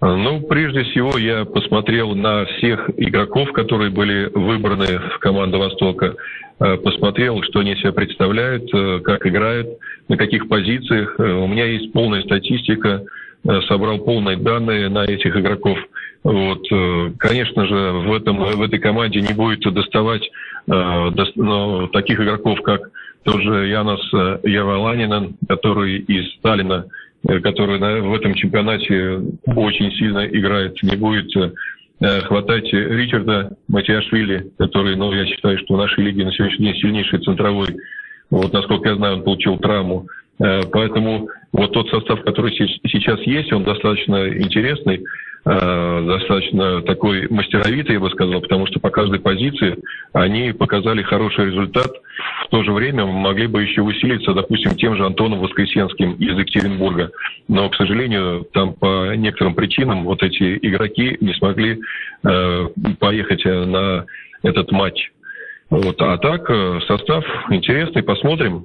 Ну, прежде всего, я посмотрел на всех игроков, которые были выбраны в команду «Востока». Э, посмотрел, что они себя представляют, э, как играют, на каких позициях. Э, у меня есть полная статистика, собрал полные данные на этих игроков. Вот, конечно же, в, этом, в этой команде не будет доставать ну, таких игроков, как тот же Янос Яваланинен, который из Сталина, который в этом чемпионате очень сильно играет, не будет Э, хватать Ричарда Матиашвили, который, ну, я считаю, что в нашей лиге на сегодняшний день сильнейший центровой. Вот, насколько я знаю, он получил травму. Э, поэтому вот тот состав, который сейчас есть, он достаточно интересный. Э, достаточно такой мастеровитый, я бы сказал, потому что по каждой позиции они показали хороший результат. В то же время могли бы еще усилиться, допустим, тем же Антоном Воскресенским из Екатеринбурга. Но, к сожалению, там по некоторым причинам вот эти игроки не смогли э, поехать на этот матч. Вот. А так, э, состав интересный, посмотрим.